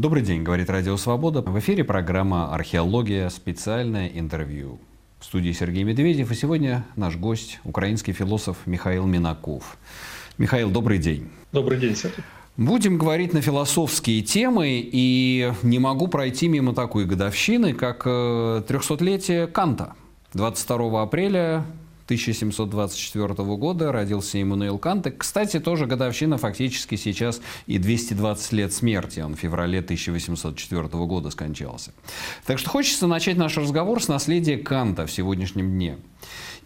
Добрый день, говорит Радио Свобода. В эфире программа «Археология. Специальное интервью». В студии Сергей Медведев. И сегодня наш гость – украинский философ Михаил Минаков. Михаил, добрый день. Добрый день, Сергей. Будем говорить на философские темы, и не могу пройти мимо такой годовщины, как 300-летие э, Канта. 22 апреля 1724 года родился Иммануил Кант. И, кстати, тоже годовщина фактически сейчас и 220 лет смерти. Он в феврале 1804 года скончался. Так что хочется начать наш разговор с наследия Канта в сегодняшнем дне.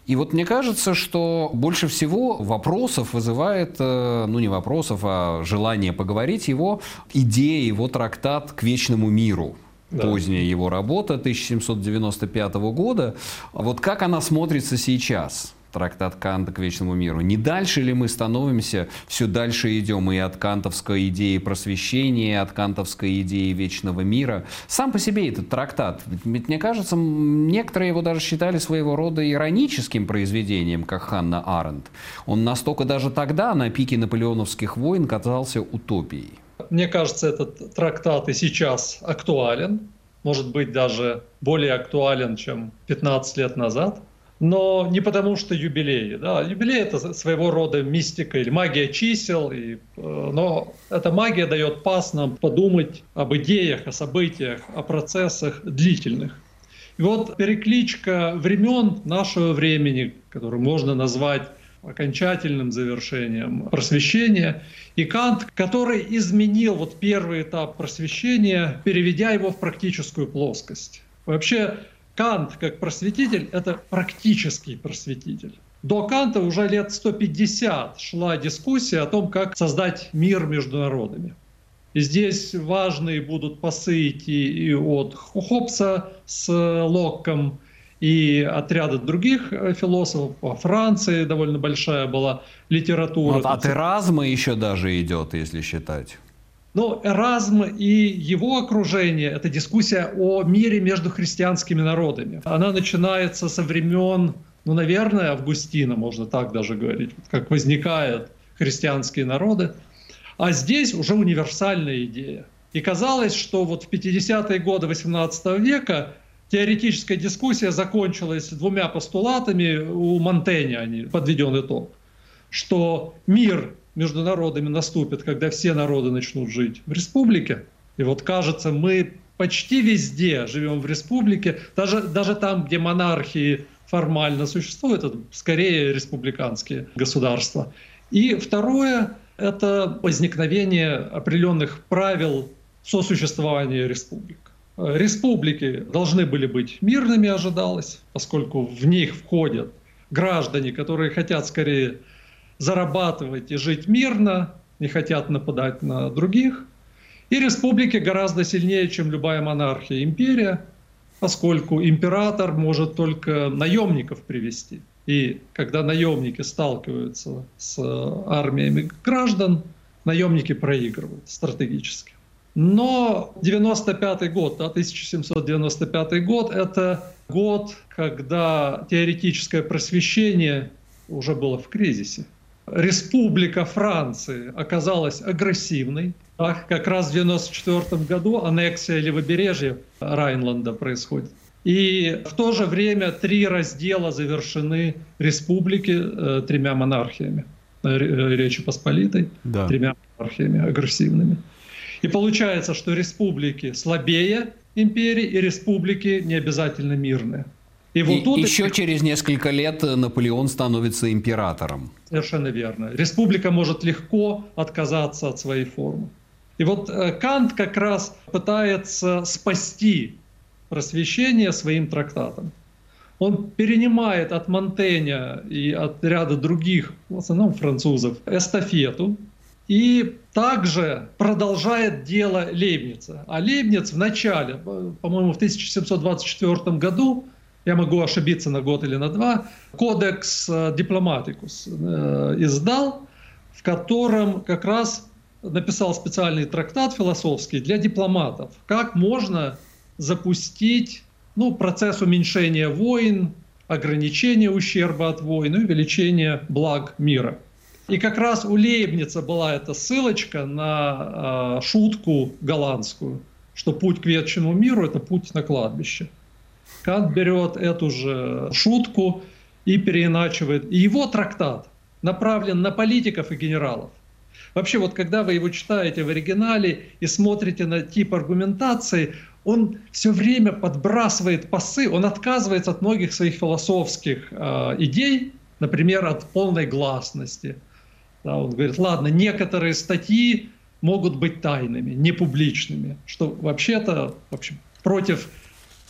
И вот мне кажется, что больше всего вопросов вызывает, э, ну не вопросов, а желание поговорить его идея, его трактат к вечному миру да. поздняя его работа 1795 года. Вот как она смотрится сейчас? трактат Канта к вечному миру. Не дальше ли мы становимся, все дальше идем и от кантовской идеи просвещения, и от кантовской идеи вечного мира. Сам по себе этот трактат, ведь мне кажется, некоторые его даже считали своего рода ироническим произведением, как Ханна Аренд. Он настолько даже тогда, на пике наполеоновских войн, казался утопией. Мне кажется, этот трактат и сейчас актуален, может быть, даже более актуален, чем 15 лет назад. Но не потому, что юбилей. Да. Юбилей – это своего рода мистика или магия чисел. И, э, но эта магия дает пас нам подумать об идеях, о событиях, о процессах длительных. И вот перекличка времен нашего времени, которую можно назвать окончательным завершением просвещения. И Кант, который изменил вот первый этап просвещения, переведя его в практическую плоскость. Вообще Кант как просветитель – это практический просветитель. До Канта уже лет 150 шла дискуссия о том, как создать мир между народами. И здесь важные будут пасы идти и от Хопса с Локком, и отряды других э, философов. Во Франции довольно большая была литература. Вот от Эразма еще даже идет, если считать. Но Эразм и его окружение – это дискуссия о мире между христианскими народами. Она начинается со времен, ну, наверное, Августина, можно так даже говорить, как возникают христианские народы. А здесь уже универсальная идея. И казалось, что вот в 50-е годы XVIII века теоретическая дискуссия закончилась двумя постулатами, у Монтэня они подведен итог, что мир между народами наступит, когда все народы начнут жить в республике. И вот кажется, мы почти везде живем в республике, даже, даже там, где монархии формально существуют, это скорее республиканские государства. И второе – это возникновение определенных правил сосуществования республик. Республики должны были быть мирными, ожидалось, поскольку в них входят граждане, которые хотят скорее зарабатывать и жить мирно, не хотят нападать на других. И республики гораздо сильнее, чем любая монархия, империя, поскольку император может только наемников привести. И когда наемники сталкиваются с армиями граждан, наемники проигрывают стратегически. Но 95 год, да, 1795 год, это год, когда теоретическое просвещение уже было в кризисе. Республика Франции оказалась агрессивной. Так, как раз в 1994 году аннексия левобережья Райнланда происходит. И в то же время три раздела завершены республики э, тремя монархиями. Э, Речи Посполитой, да. тремя монархиями агрессивными. И получается, что республики слабее империи и республики не обязательно мирные. И вот и тут еще через несколько лет Наполеон становится императором. Совершенно верно. Республика может легко отказаться от своей формы. И вот э, Кант как раз пытается спасти просвещение своим трактатом. Он перенимает от Монтэня и от ряда других, в основном французов, эстафету, и также продолжает дело Лейбница. А Лейбниц в начале, по-моему, в 1724 году, я могу ошибиться на год или на два, кодекс э, дипломатикус э, издал, в котором как раз написал специальный трактат философский для дипломатов. Как можно запустить ну, процесс уменьшения войн, ограничения ущерба от войн и увеличения благ мира – И как раз у Лейбница была эта ссылочка на э, шутку голландскую, что путь к вечному миру – это путь на кладбище. Кант берет эту же шутку и переиначивает. И его трактат направлен на политиков и генералов. Вообще, вот когда вы его читаете в оригинале и смотрите на тип аргументации, он все время подбрасывает пасы, он отказывается от многих своих философских э, идей, например, от полной гласности. Да, он говорит, ладно, некоторые статьи могут быть тайными, не публичными, что вообще-то вообще, против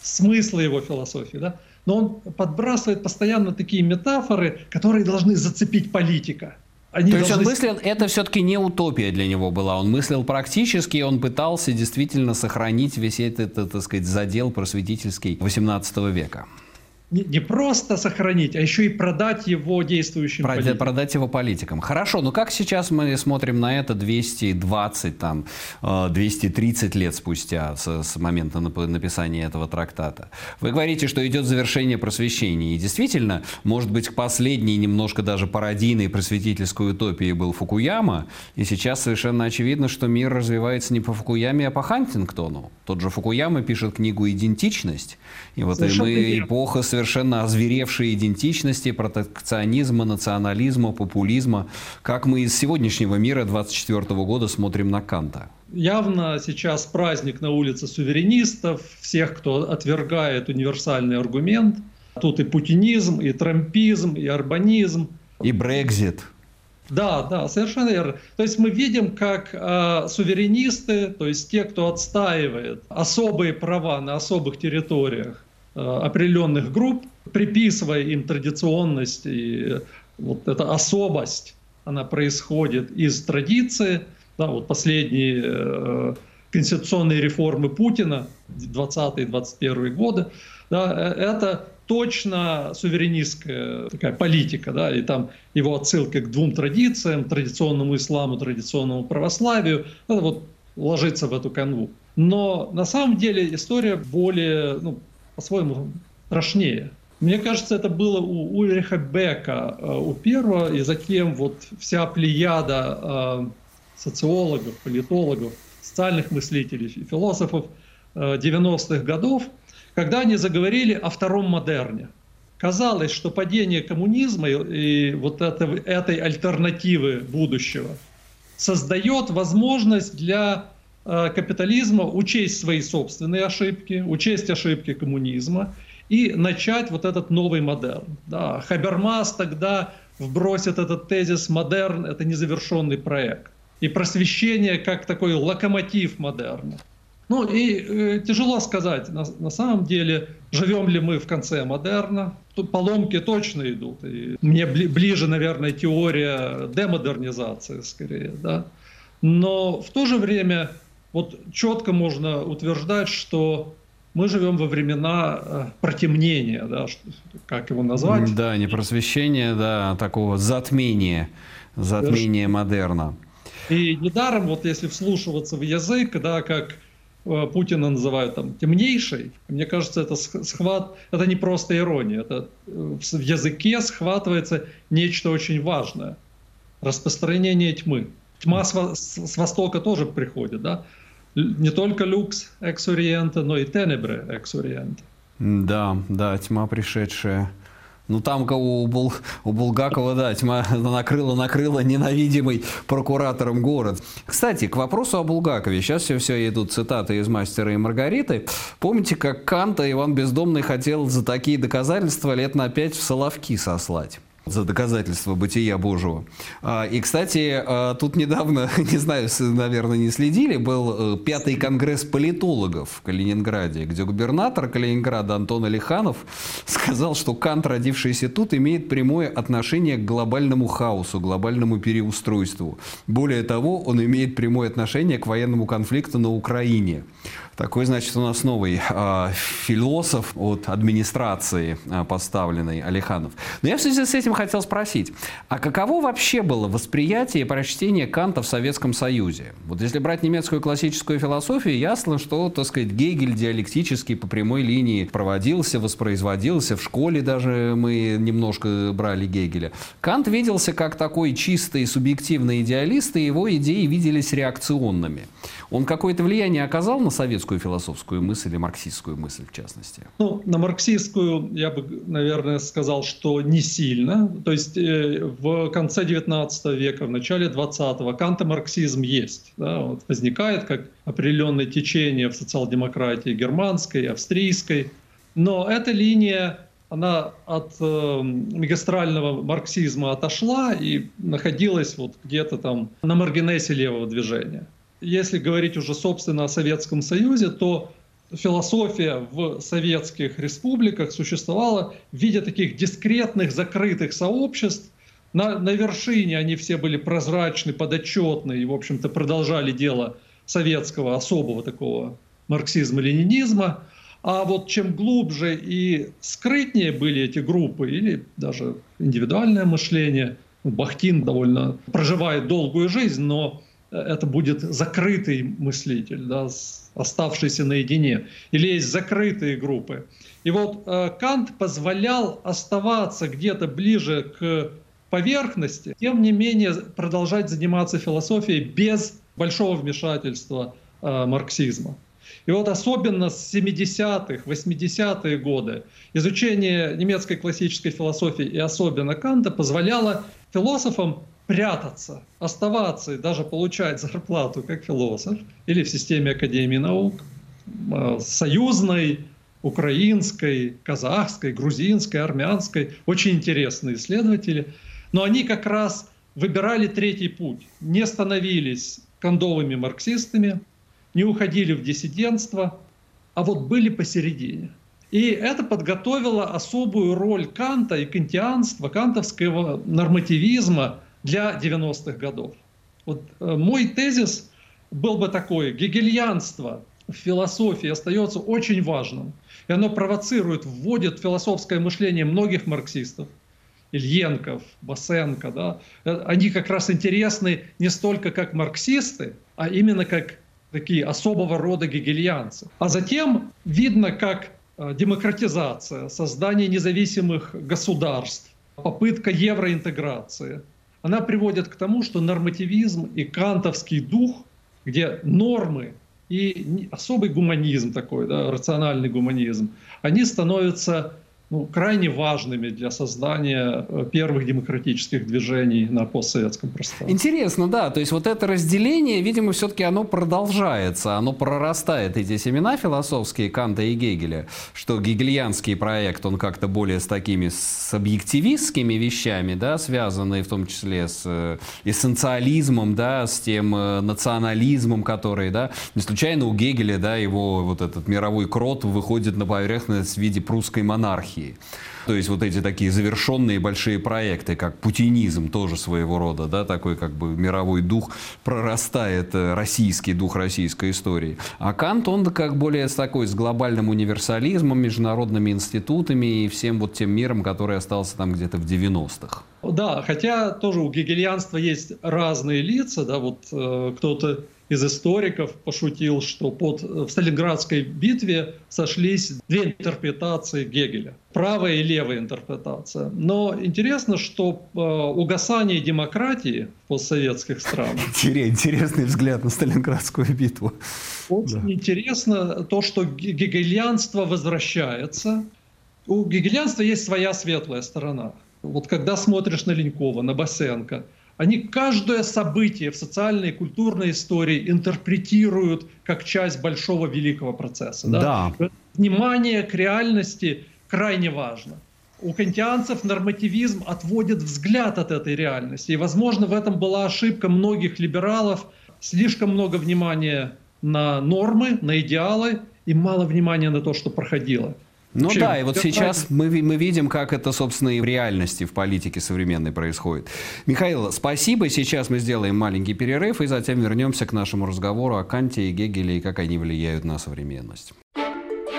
смысла его философии. Да? Но он подбрасывает постоянно такие метафоры, которые должны зацепить политика. Они То есть он мыслил, это все-таки не утопия для него была. Он мыслил практически, он пытался действительно сохранить весь этот, так сказать, задел просветительский 18 века не, не просто сохранить, а еще и продать его действующим продать, политикам. Продать его политикам. Хорошо, но как сейчас мы смотрим на это 220, там, 230 э, лет спустя с, с момента написания этого трактата? Вы говорите, что идет завершение просвещения. И действительно, может быть, последней немножко даже пародийной просветительской утопии был Фукуяма. И сейчас совершенно очевидно, что мир развивается не по Фукуяме, а по Хантингтону. Тот же Фукуяма пишет книгу «Идентичность». И вот мы эпоха совершенно озверевшей идентичности, протекционизма, национализма, популизма. Как мы из сегодняшнего мира 24 года смотрим на Канта? Явно сейчас праздник на улице суверенистов, всех, кто отвергает универсальный аргумент. Тут и путинизм, и трампизм, и арбанизм. И Брекзит. Да, да, совершенно верно. То есть мы видим, как э, суверенисты, то есть те, кто отстаивает особые права на особых территориях, определенных групп, приписывая им традиционность и вот эта особость, она происходит из традиции. Да, вот последние э, конституционные реформы Путина 20-21 годы, да, э, это точно суверенистская такая политика, да, и там его отсылка к двум традициям, традиционному исламу, традиционному православию, это вот ложится в эту канву. Но на самом деле история более, ну, по-своему страшнее. Мне кажется, это было у Ульриха Бека, э, у первого, и затем вот вся плеяда э, социологов, политологов, социальных мыслителей, философов 90-х э, годов, когда они заговорили о втором модерне. Казалось, что падение коммунизма и вот это, этой альтернативы будущего создает возможность для капитализма учесть свои собственные ошибки, учесть ошибки коммунизма и начать вот этот новый модерн. Да, Хабермас тогда вбросит этот тезис «модерн – это незавершенный проект». И просвещение как такой локомотив модерна. Ну и э, тяжело сказать, на, на самом деле, живем ли мы в конце модерна. Тут поломки точно идут. И мне бли, ближе, наверное, теория демодернизации скорее. Да? Но в то же время вот четко можно утверждать, что мы живем во времена э, протемнения, да, как его назвать? Да, не просвещения, да, а такого затмения, затмения модерна. И недаром, вот если вслушиваться в язык, да, как э, Путина называют там темнейший, мне кажется, это схват, это не просто ирония, это э, в языке схватывается нечто очень важное. Распространение тьмы. Тьма с, с востока тоже приходит, да не только люкс экс но и тенебре экс Да, да, тьма пришедшая. Ну там у, Бул, у Булгакова, да, тьма накрыла-накрыла ненавидимый прокуратором город. Кстати, к вопросу о Булгакове. Сейчас все, все идут цитаты из «Мастера и Маргариты». Помните, как Канта Иван Бездомный хотел за такие доказательства лет на пять в Соловки сослать? За доказательство бытия Божьего. А, и, кстати, а, тут недавно, не знаю, наверное, не следили, был э, пятый конгресс политологов в Калининграде, где губернатор Калининграда Антон Алиханов сказал, что Кант, родившийся тут, имеет прямое отношение к глобальному хаосу, глобальному переустройству. Более того, он имеет прямое отношение к военному конфликту на Украине. Такой, значит, у нас новый э, философ от администрации э, поставленный Алиханов. Но я в связи с этим хотел спросить, а каково вообще было восприятие и прочтение Канта в Советском Союзе? Вот если брать немецкую классическую философию, ясно, что, так сказать, Гегель диалектически по прямой линии проводился, воспроизводился. В школе даже мы немножко брали Гегеля. Кант виделся как такой чистый субъективный идеалист, и его идеи виделись реакционными. Он какое-то влияние оказал на советскую философскую мысль и марксистскую мысль в частности? Ну, на марксистскую я бы, наверное, сказал, что не сильно. То есть э, в конце 19 века, в начале 20-го кантомарксизм есть. Да, вот возникает как определенное течение в социал-демократии германской, австрийской. Но эта линия она от э, магистрального марксизма отошла и находилась вот где-то там на маргинесе левого движения. Если говорить уже собственно о Советском Союзе, то философия в советских республиках существовала в виде таких дискретных, закрытых сообществ. На, на вершине они все были прозрачны, подотчетны и, в общем-то, продолжали дело советского особого такого марксизма-ленинизма. А вот чем глубже и скрытнее были эти группы, или даже индивидуальное мышление, Бахтин довольно проживает долгую жизнь, но это будет закрытый мыслитель, да, оставшийся наедине. Или есть закрытые группы. И вот э, Кант позволял оставаться где-то ближе к поверхности, тем не менее продолжать заниматься философией без большого вмешательства э, марксизма. И вот особенно с 70-х, 80-е годы изучение немецкой классической философии и особенно Канта позволяло философам прятаться, оставаться и даже получать зарплату как философ или в системе Академии наук, э, союзной, украинской, казахской, грузинской, армянской, очень интересные исследователи. Но они как раз выбирали третий путь, не становились кондовыми марксистами, не уходили в диссидентство, а вот были посередине. И это подготовило особую роль Канта и кантианства, кантовского нормативизма для 90-х годов. Вот э, мой тезис был бы такой. Гегельянство в философии остается очень важным. И оно провоцирует, вводит в философское мышление многих марксистов. Ильенков, Басенко, да, э, они как раз интересны не столько как марксисты, а именно как такие особого рода гегельянцы. А затем видно, как э, демократизация, создание независимых государств, попытка евроинтеграции – она приводит к тому, что нормативизм и кантовский дух, где нормы и особый гуманизм такой, да, рациональный гуманизм, они становятся ну, крайне важными для создания э, первых демократических движений на постсоветском пространстве. Интересно, да. То есть вот это разделение, видимо, все-таки оно продолжается, оно прорастает, эти семена философские Канта и Гегеля, что гегельянский проект, он как-то более с такими с объективистскими вещами, да, связанные в том числе с э, эссенциализмом, да, с тем э, национализмом, который, да, не случайно у Гегеля, да, его вот этот мировой крот выходит на поверхность в виде прусской монархии монархии. То есть вот эти такие завершенные большие проекты, как путинизм тоже своего рода, да, такой как бы мировой дух прорастает, э, российский дух российской истории. А Кант, он как более такой, с глобальным универсализмом, международными институтами и всем вот тем миром, который остался там где-то в 90-х. Да, хотя тоже у гегельянства есть разные лица, да, вот э, кто-то из историков пошутил, что под, в Сталинградской битве сошлись две интерпретации Гегеля. Правая и левая интерпретация. Но интересно, что э, угасание демократии в постсоветских странах... Интересный взгляд на Сталинградскую битву. Очень да. интересно то, что гегельянство возвращается. У гегельянства есть своя светлая сторона. Вот когда смотришь на Ленькова, на Басенко, они каждое событие в социальной и культурной истории интерпретируют как часть большого великого процесса. Да? Да. Внимание к реальности крайне важно. У кантианцев нормативизм отводит взгляд от этой реальности. И, возможно, в этом была ошибка многих либералов. Слишком много внимания на нормы, на идеалы и мало внимания на то, что проходило. Ну Чем? да, и вот сейчас мы, мы видим, как это, собственно, и в реальности, в политике современной происходит. Михаил, спасибо. Сейчас мы сделаем маленький перерыв и затем вернемся к нашему разговору о Канте и Гегеле и как они влияют на современность.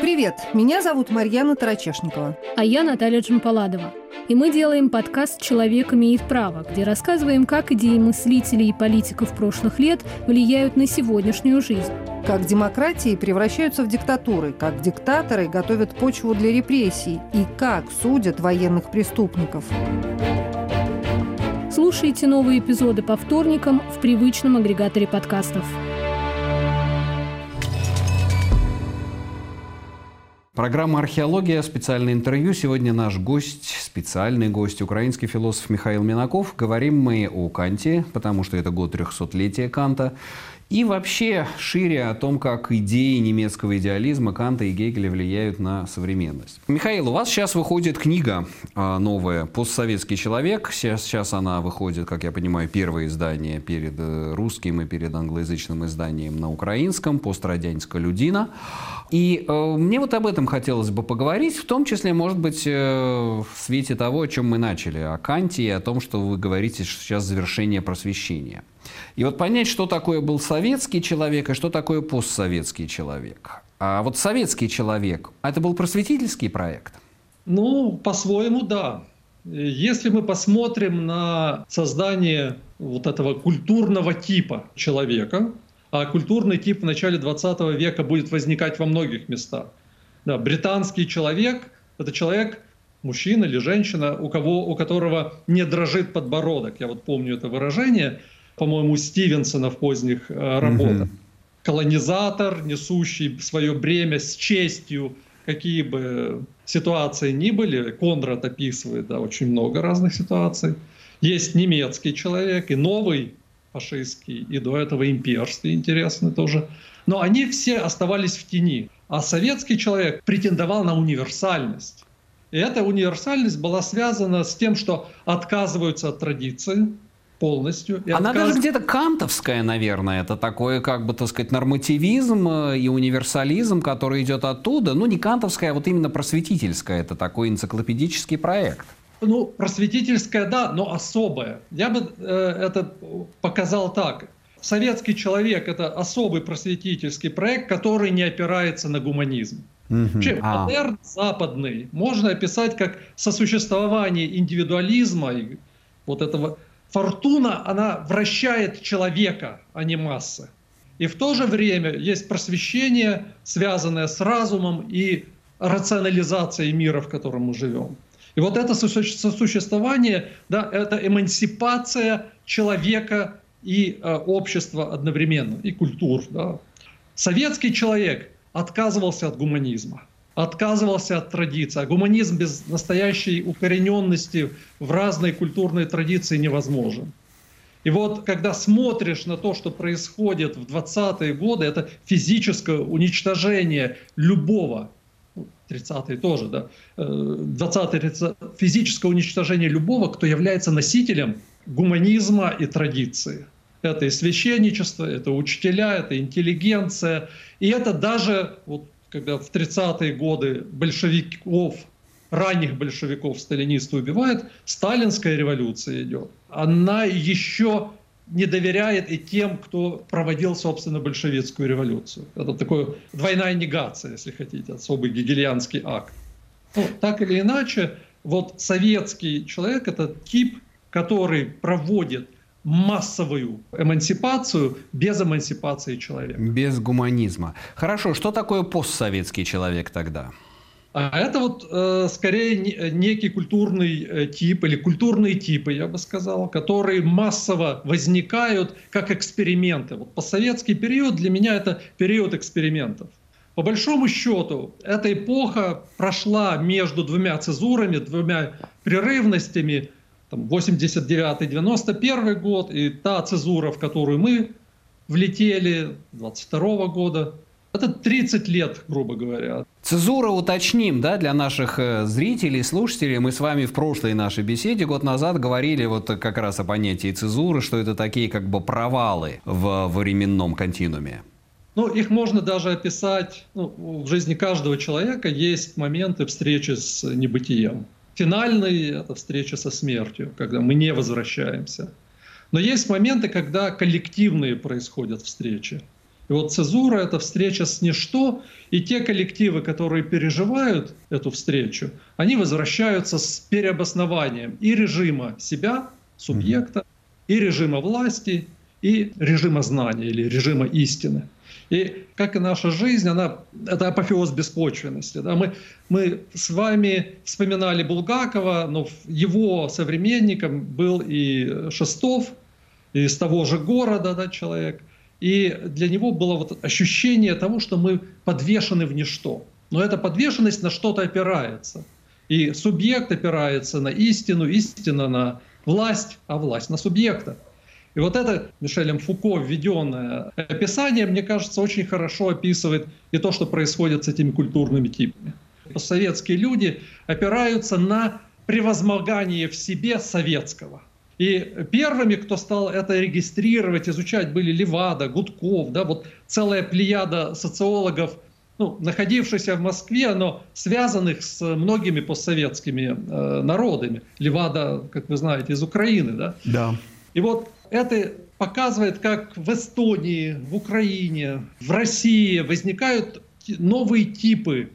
Привет, меня зовут Марьяна Тарачешникова. А я Наталья Джампаладова. И мы делаем подкаст «Человек имеет право», где рассказываем, как идеи мыслителей и политиков прошлых лет влияют на сегодняшнюю жизнь. Как демократии превращаются в диктатуры, как диктаторы готовят почву для репрессий и как судят военных преступников. Слушайте новые эпизоды по вторникам в привычном агрегаторе подкастов. Программа «Археология», специальное интервью. Сегодня наш гость, специальный гость, украинский философ Михаил Минаков. Говорим мы о Канте, потому что это год трехсотлетия Канта. И вообще шире о том, как идеи немецкого идеализма Канта и Гегеля влияют на современность. Михаил, у вас сейчас выходит книга а, новая «Постсоветский человек». Сейчас, сейчас она выходит, как я понимаю, первое издание перед э, русским и перед англоязычным изданием на украинском «Пострадянская людина». И э, мне вот об этом хотелось бы поговорить, в том числе, может быть, э, в свете того, о чем мы начали, о Канте и о том, что вы говорите, что сейчас завершение просвещения. И вот понять, что такое был советский человек и что такое постсоветский человек. А вот советский человек, это был просветительский проект? Ну, по-своему, да. Если мы посмотрим на создание вот этого культурного типа человека, а культурный тип в начале 20 века будет возникать во многих местах. Да, британский человек – это человек, мужчина или женщина, у, кого, у которого не дрожит подбородок. Я вот помню это выражение – по-моему, Стивенсона в поздних э, работах. Угу. Колонизатор, несущий свое бремя с честью, какие бы ситуации ни были, Конрад описывает да, очень много разных ситуаций. Есть немецкий человек и новый фашистский, и до этого имперский, интересный тоже. Но они все оставались в тени. А советский человек претендовал на универсальность. И эта универсальность была связана с тем, что отказываются от традиции, полностью. Она отказ... даже где-то кантовская, наверное. Это такой, как бы, так сказать, нормативизм э, и универсализм, который идет оттуда. Ну, не кантовская, а вот именно просветительская. Это такой энциклопедический проект. Ну, просветительская, да, но особая. Я бы э, это показал так. Советский человек – это особый просветительский проект, который не опирается на гуманизм. Угу. Вообще, а. модерн западный можно описать как сосуществование индивидуализма и вот этого фортуна, она вращает человека, а не массы. И в то же время есть просвещение, связанное с разумом и рационализацией мира, в котором мы живем. И вот это сосуществование, да, это эмансипация человека и э, общества одновременно, и культур. Да. Советский человек отказывался от гуманизма отказывался от традиции. А гуманизм без настоящей укорененности в разной культурной традиции невозможен. И вот когда смотришь на то, что происходит в 20-е годы, это физическое уничтожение любого, 30-е ну, тоже, да, 20-е, э, физическое уничтожение любого, кто является носителем гуманизма и традиции. Это и священничество, это учителя, это интеллигенция. И это даже вот когда в 30-е годы большевиков, ранних большевиков сталинисты убивают, сталинская революция идет. Она еще не доверяет и тем, кто проводил, собственно, большевистскую революцию. Это такая двойная негация, если хотите, особый гегельянский акт. Ну, так или иначе, вот советский человек – это тип, который проводит массовую эмансипацию без эмансипации человека. Без гуманизма. Хорошо, что такое постсоветский человек тогда? А это вот э, скорее некий культурный э, тип или культурные типы, я бы сказал, которые массово возникают как эксперименты. Вот постсоветский период для меня это период экспериментов. По большому счету, эта эпоха прошла между двумя цезурами, двумя прерывностями, там, 89-91 год, и та цезура, в которую мы влетели, 22 года, это 30 лет, грубо говоря. Цезура уточним, да, для наших э, зрителей, слушателей. Мы с вами в прошлой нашей беседе год назад говорили вот как раз о понятии цезуры, что это такие как бы провалы в временном континууме. Ну, их можно даже описать, ну, в жизни каждого человека есть моменты встречи с небытием. Финальный – это встреча со смертью, когда мы не возвращаемся. Но есть моменты, когда коллективные происходят встречи. И вот цезура — это встреча с ничто, и те коллективы, которые переживают эту встречу, они возвращаются с переобоснованием и режима себя, субъекта, и режима власти, и режима знания или режима истины. И как и наша жизнь, она, это апофеоз беспочвенности. Да? Мы, мы с вами вспоминали Булгакова, но его современником был и Шестов, из того же города да, человек. И для него было вот ощущение того, что мы подвешены в ничто. Но эта подвешенность на что-то опирается. И субъект опирается на истину, истина на власть, а власть на субъекта. И вот это Мишелем Фуко введенное описание, мне кажется, очень хорошо описывает и то, что происходит с этими культурными типами. Советские люди опираются на превозмогание в себе советского. И первыми, кто стал это регистрировать, изучать, были Левада, Гудков, да, вот целая плеяда социологов, ну, находившихся в Москве, но связанных с многими постсоветскими э, народами. Левада, как вы знаете, из Украины, да? Да. И вот это показывает, как в Эстонии, в Украине, в России возникают новые типы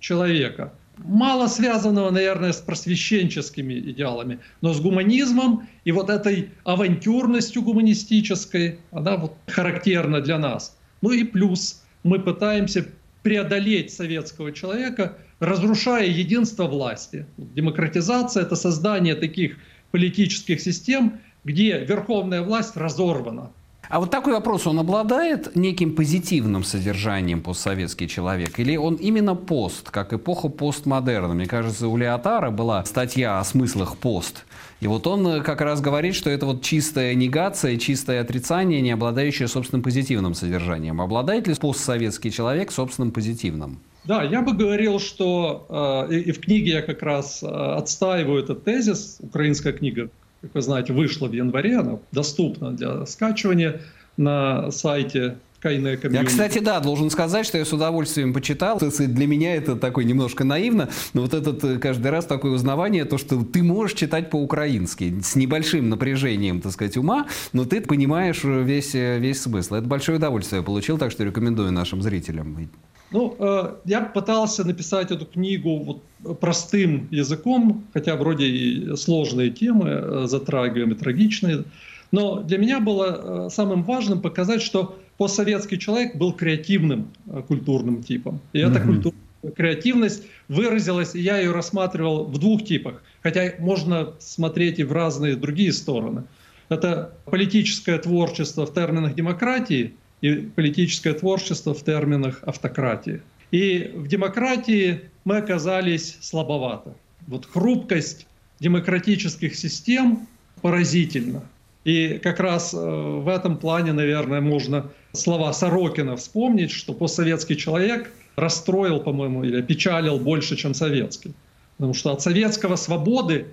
человека. Мало связанного, наверное, с просвещенческими идеалами, но с гуманизмом и вот этой авантюрностью гуманистической, она вот характерна для нас. Ну и плюс мы пытаемся преодолеть советского человека, разрушая единство власти. Демократизация – это создание таких политических систем, где верховная власть разорвана. А вот такой вопрос, он обладает неким позитивным содержанием постсоветский человек? Или он именно пост, как эпоха постмодерна? Мне кажется, у Леотара была статья о смыслах пост. И вот он э, как раз говорит, что это вот чистая негация, чистое отрицание, не обладающее собственным позитивным содержанием. Обладает ли постсоветский человек собственным позитивным? Да, я бы говорил, что э, и в книге я как раз э, отстаиваю этот тезис, украинская книга как вы знаете, вышла в январе, она доступна для скачивания на сайте Кайная Я, кстати, да, должен сказать, что я с удовольствием почитал. Для меня это такой немножко наивно, но вот этот э, каждый раз такое узнавание, то, что ты можешь читать по-украински с небольшим напряжением, так сказать, ума, но ты понимаешь весь, э, весь смысл. Это большое удовольствие я получил, так что рекомендую нашим зрителям. Ну, э, я пытался написать эту книгу вот простым языком, хотя вроде и сложные темы э, затрагиваем, и трагичные. Но для меня было э, самым важным показать, что постсоветский человек был креативным культурным типом. И эта mm-hmm. культурная креативность выразилась, и я ее рассматривал в двух типах. Хотя можно смотреть и в разные другие стороны. Это политическое творчество в терминах демократии – и политическое творчество в терминах автократии. И в демократии мы оказались слабовато. Вот хрупкость демократических систем поразительна. И как раз э, в этом плане, наверное, можно слова Сорокина вспомнить, что постсоветский человек расстроил, по-моему, или опечалил больше, чем советский. Потому что от советского свободы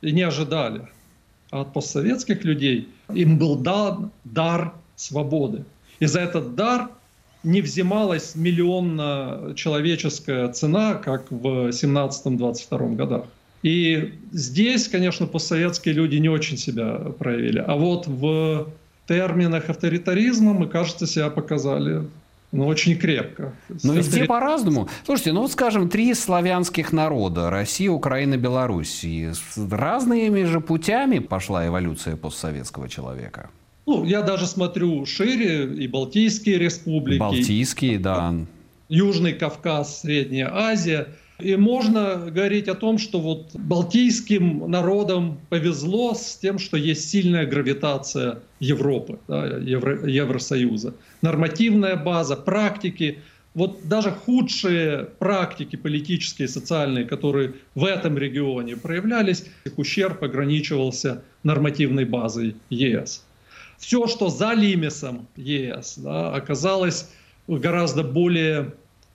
не ожидали. А от постсоветских людей им был дан дар свободы. И за этот дар не взималась миллионно-человеческая цена, как в 17-22 годах. И здесь, конечно, постсоветские люди не очень себя проявили. А вот в терминах авторитаризма мы, кажется, себя показали ну, очень крепко. Но везде авторит... по-разному. Слушайте, ну вот скажем, три славянских народа, Россия, Украина, Беларусь. разными же путями пошла эволюция постсоветского человека. Ну, я даже смотрю шире, и Балтийские республики. Балтийские, да. Южный Кавказ, Средняя Азия. И можно говорить о том, что вот балтийским народам повезло с тем, что есть сильная гравитация Европы, да, Евро, Евросоюза. Нормативная база, практики. Вот даже худшие практики политические и социальные, которые в этом регионе проявлялись, их ущерб ограничивался нормативной базой ЕС все, что за лимисом ЕС, да, оказалось гораздо более,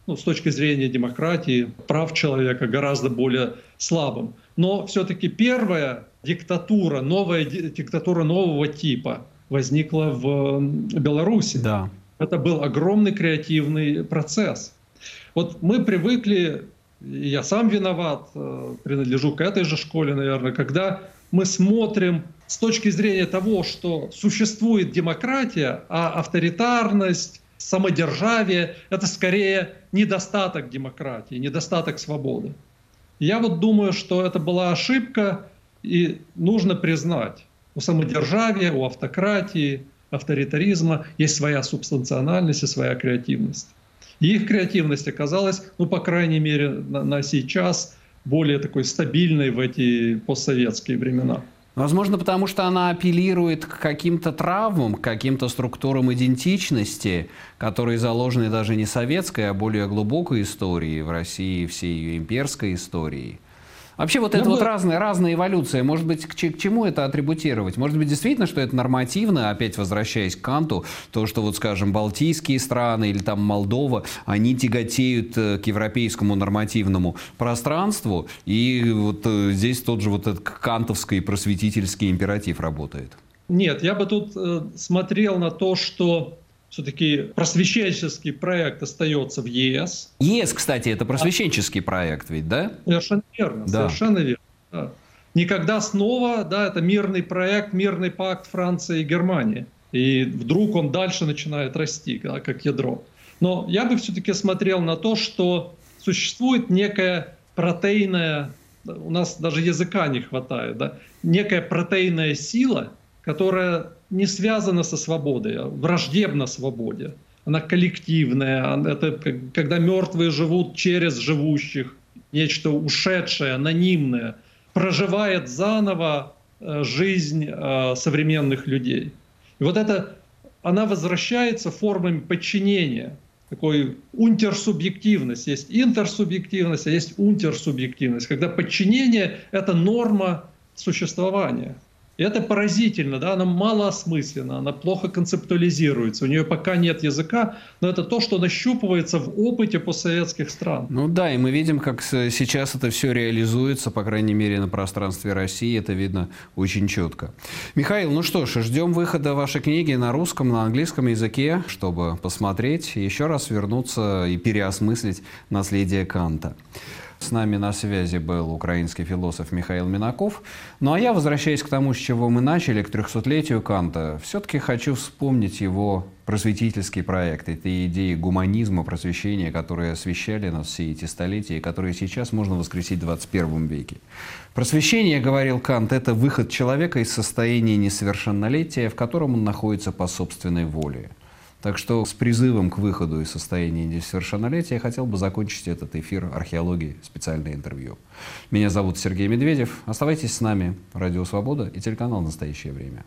ну, с точки зрения демократии, прав человека, гораздо более слабым. Но все-таки первая диктатура, новая диктатура нового типа возникла в Беларуси. Да. Это был огромный креативный процесс. Вот мы привыкли, я сам виноват, э, принадлежу к этой же школе, наверное, когда мы смотрим с точки зрения того, что существует демократия, а авторитарность самодержавие – это скорее недостаток демократии, недостаток свободы. Я вот думаю, что это была ошибка, и нужно признать, у самодержавия, у автократии, авторитаризма есть своя субстанциональность и своя креативность. И их креативность оказалась, ну, по крайней мере, на, на сейчас более такой стабильной в эти постсоветские времена. Возможно, потому что она апеллирует к каким-то травмам, к каким-то структурам идентичности, которые заложены даже не советской, а более глубокой историей в России, всей ее имперской истории. Вообще вот ну, это вот разная, разная эволюция. Может быть, к, к чему это атрибутировать? Может быть, действительно, что это нормативно, опять возвращаясь к Канту, то, что вот, скажем, Балтийские страны или там Молдова, они тяготеют э, к европейскому нормативному пространству, и вот э, здесь тот же вот этот кантовский просветительский императив работает. Нет, я бы тут э, смотрел на то, что все-таки просвещенческий проект остается в ЕС. ЕС, кстати, это просвещенческий а... проект ведь, да? Совершенно верно, да. совершенно верно. Да. Никогда снова, да, это мирный проект, мирный пакт Франции и Германии. И вдруг он дальше начинает расти, да, как ядро. Но я бы все-таки смотрел на то, что существует некая протеинная, у нас даже языка не хватает, да, некая протеинная сила, которая не связана со свободой, а враждебна свободе. Она коллективная, это когда мертвые живут через живущих, нечто ушедшее, анонимное, проживает заново э, жизнь э, современных людей. И вот это, она возвращается формами подчинения, такой унтерсубъективность. Есть интерсубъективность, а есть унтерсубъективность, когда подчинение – это норма существования – это поразительно, да, она малоосмысленна, она плохо концептуализируется, у нее пока нет языка, но это то, что нащупывается в опыте постсоветских стран. Ну да, и мы видим, как сейчас это все реализуется, по крайней мере, на пространстве России, это видно очень четко. Михаил, ну что ж, ждем выхода вашей книги на русском, на английском языке, чтобы посмотреть, еще раз вернуться и переосмыслить наследие Канта. С нами на связи был украинский философ Михаил Минаков. Ну а я, возвращаясь к тому, с чего мы начали, к трехсотлетию Канта, все-таки хочу вспомнить его просветительский проект, эти идеи гуманизма, просвещения, которые освещали нас все эти столетия и которые сейчас можно воскресить в 21 веке. Просвещение, говорил Кант, это выход человека из состояния несовершеннолетия, в котором он находится по собственной воле. Так что с призывом к выходу из состояния несовершеннолетия я хотел бы закончить этот эфир археологии, специальное интервью. Меня зовут Сергей Медведев. Оставайтесь с нами. Радио «Свобода» и телеканал «Настоящее время».